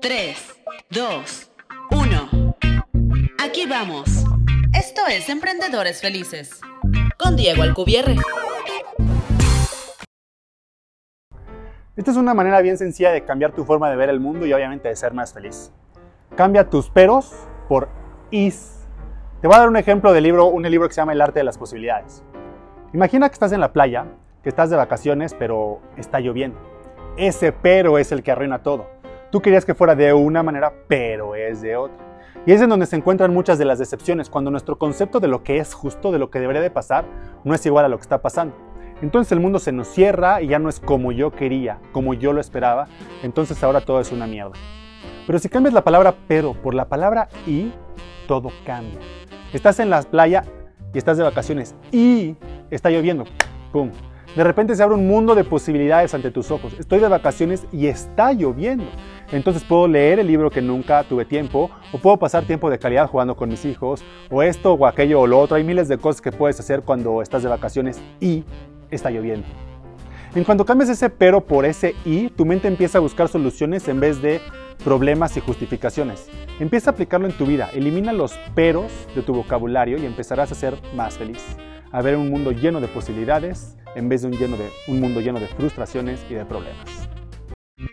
3, 2, 1. Aquí vamos. Esto es Emprendedores Felices. Con Diego Alcubierre. Esta es una manera bien sencilla de cambiar tu forma de ver el mundo y obviamente de ser más feliz. Cambia tus peros por is. Te voy a dar un ejemplo de libro, un libro que se llama El arte de las posibilidades. Imagina que estás en la playa, que estás de vacaciones, pero está lloviendo. Ese pero es el que arruina todo. Tú querías que fuera de una manera, pero es de otra. Y es en donde se encuentran muchas de las decepciones, cuando nuestro concepto de lo que es justo, de lo que debería de pasar, no es igual a lo que está pasando. Entonces el mundo se nos cierra y ya no es como yo quería, como yo lo esperaba, entonces ahora todo es una mierda. Pero si cambias la palabra pero por la palabra y, todo cambia. Estás en la playa y estás de vacaciones y está lloviendo. ¡Pum! De repente se abre un mundo de posibilidades ante tus ojos. Estoy de vacaciones y está lloviendo. Entonces puedo leer el libro que nunca tuve tiempo, o puedo pasar tiempo de calidad jugando con mis hijos, o esto o aquello o lo otro. Hay miles de cosas que puedes hacer cuando estás de vacaciones y está lloviendo. En cuanto cambias ese pero por ese y, tu mente empieza a buscar soluciones en vez de problemas y justificaciones. Empieza a aplicarlo en tu vida. Elimina los peros de tu vocabulario y empezarás a ser más feliz. A ver un mundo lleno de posibilidades en vez de un, lleno de un mundo lleno de frustraciones y de problemas.